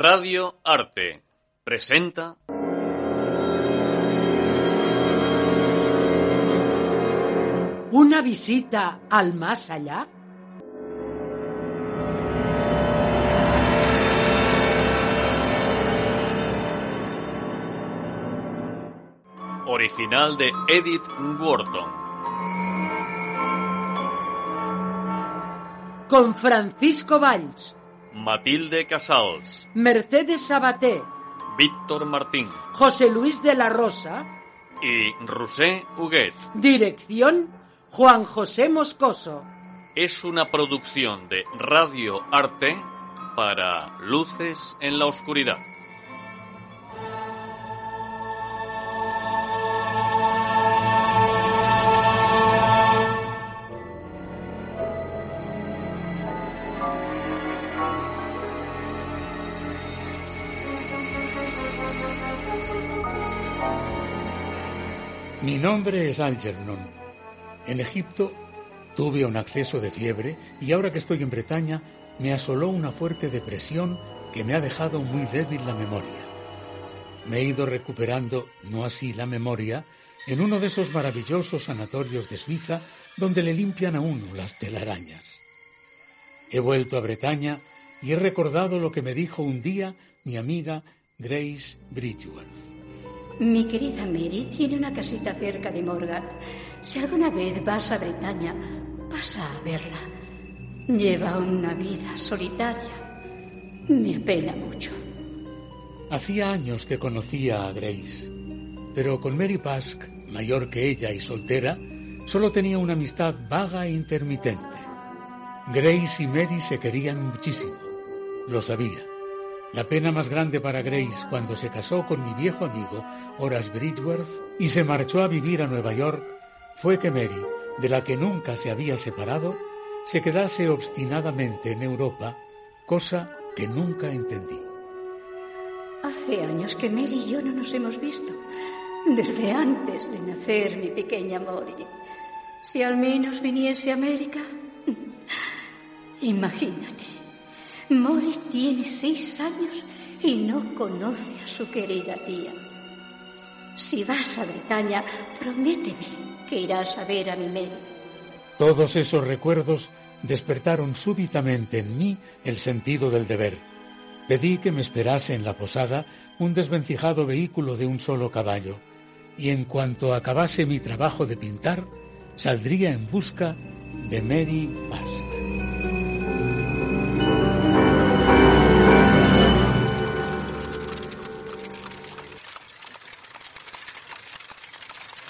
Radio Arte presenta ¿Una visita al más allá? original de Edith Wharton. Con Francisco Valls, Matilde Casals, Mercedes Sabaté, Víctor Martín José Luis de la Rosa, y Rusé Huguet. dirección Juan José Moscoso. Es una producción de Radio Arte para Luces en la Oscuridad. Mi nombre es Algernon. En Egipto tuve un acceso de fiebre y ahora que estoy en Bretaña me asoló una fuerte depresión que me ha dejado muy débil la memoria. Me he ido recuperando, no así la memoria, en uno de esos maravillosos sanatorios de Suiza donde le limpian a uno las telarañas. He vuelto a Bretaña y he recordado lo que me dijo un día mi amiga Grace Bridgeworth. Mi querida Mary tiene una casita cerca de Morgat. Si alguna vez vas a Bretaña, pasa a verla. Lleva una vida solitaria. Me apena mucho. Hacía años que conocía a Grace, pero con Mary Pask, mayor que ella y soltera, solo tenía una amistad vaga e intermitente. Grace y Mary se querían muchísimo, lo sabía. La pena más grande para Grace cuando se casó con mi viejo amigo Horace Bridgeworth y se marchó a vivir a Nueva York fue que Mary, de la que nunca se había separado, se quedase obstinadamente en Europa, cosa que nunca entendí. Hace años que Mary y yo no nos hemos visto. Desde antes de nacer mi pequeña Mori. Si al menos viniese a América. Imagínate. Mori tiene seis años y no conoce a su querida tía. Si vas a Bretaña, prométeme que irás a ver a mi Mary. Todos esos recuerdos despertaron súbitamente en mí el sentido del deber. Pedí que me esperase en la posada un desvencijado vehículo de un solo caballo, y en cuanto acabase mi trabajo de pintar, saldría en busca de Mary Pask.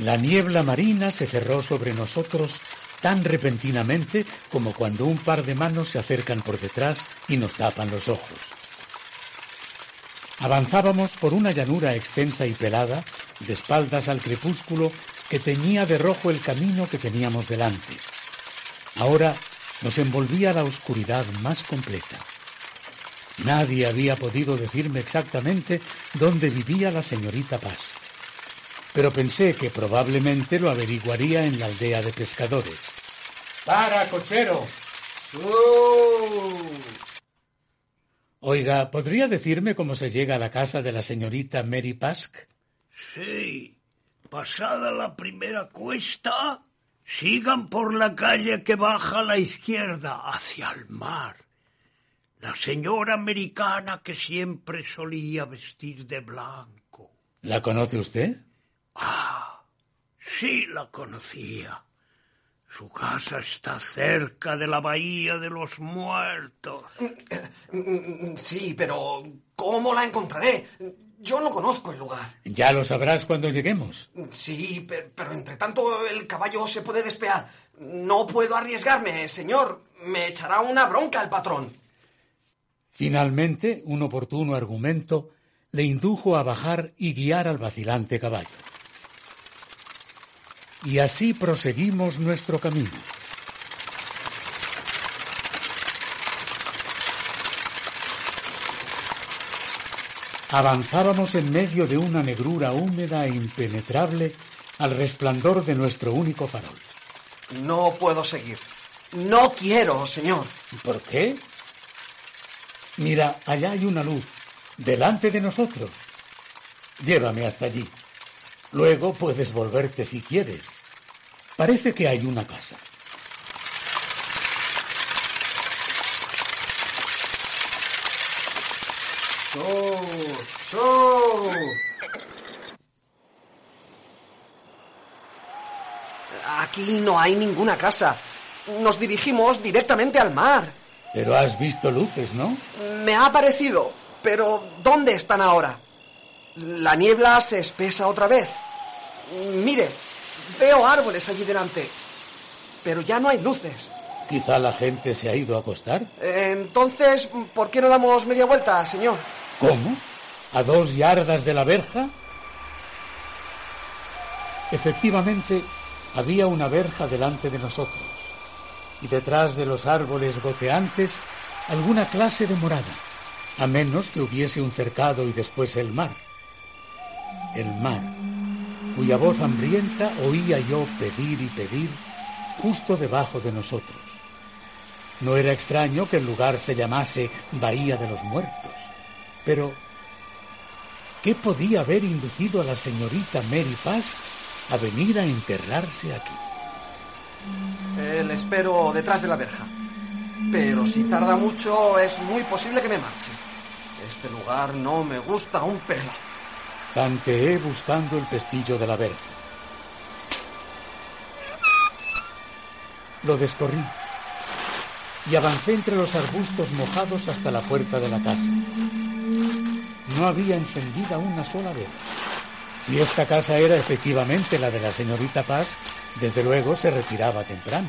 La niebla marina se cerró sobre nosotros tan repentinamente como cuando un par de manos se acercan por detrás y nos tapan los ojos. Avanzábamos por una llanura extensa y pelada, de espaldas al crepúsculo que teñía de rojo el camino que teníamos delante. Ahora nos envolvía la oscuridad más completa. Nadie había podido decirme exactamente dónde vivía la señorita Paz pero pensé que probablemente lo averiguaría en la aldea de pescadores. ¡Para, cochero! Oiga, ¿podría decirme cómo se llega a la casa de la señorita Mary Pask? Sí. Pasada la primera cuesta, sigan por la calle que baja a la izquierda, hacia el mar. La señora americana que siempre solía vestir de blanco. ¿La conoce usted? Ah, sí la conocía. Su casa está cerca de la Bahía de los Muertos. Sí, pero ¿cómo la encontraré? Yo no conozco el lugar. Ya lo sabrás cuando lleguemos. Sí, pe- pero entre tanto el caballo se puede despear. No puedo arriesgarme, señor. Me echará una bronca el patrón. Finalmente, un oportuno argumento le indujo a bajar y guiar al vacilante caballo. Y así proseguimos nuestro camino. Avanzábamos en medio de una negrura húmeda e impenetrable al resplandor de nuestro único farol. No puedo seguir. No quiero, señor. ¿Por qué? Mira, allá hay una luz, delante de nosotros. Llévame hasta allí. Luego puedes volverte si quieres. Parece que hay una casa. Aquí no hay ninguna casa. Nos dirigimos directamente al mar. Pero has visto luces, ¿no? Me ha parecido. Pero ¿dónde están ahora? La niebla se espesa otra vez. Mire, veo árboles allí delante. Pero ya no hay luces. Quizá la gente se ha ido a acostar. Entonces, ¿por qué no damos media vuelta, señor? ¿Cómo? ¿A dos yardas de la verja? Efectivamente, había una verja delante de nosotros y detrás de los árboles goteantes alguna clase de morada, a menos que hubiese un cercado y después el mar. El mar, cuya voz hambrienta oía yo pedir y pedir justo debajo de nosotros. No era extraño que el lugar se llamase Bahía de los Muertos, pero ¿qué podía haber inducido a la señorita Mary Paz a venir a enterrarse aquí? Eh, le espero detrás de la verja. Pero si tarda mucho, es muy posible que me marche. Este lugar no me gusta un pelo. Tanteé buscando el pestillo de la verja. Lo descorrí y avancé entre los arbustos mojados hasta la puerta de la casa. No había encendida una sola vela. Si esta casa era efectivamente la de la señorita Paz, desde luego se retiraba temprano.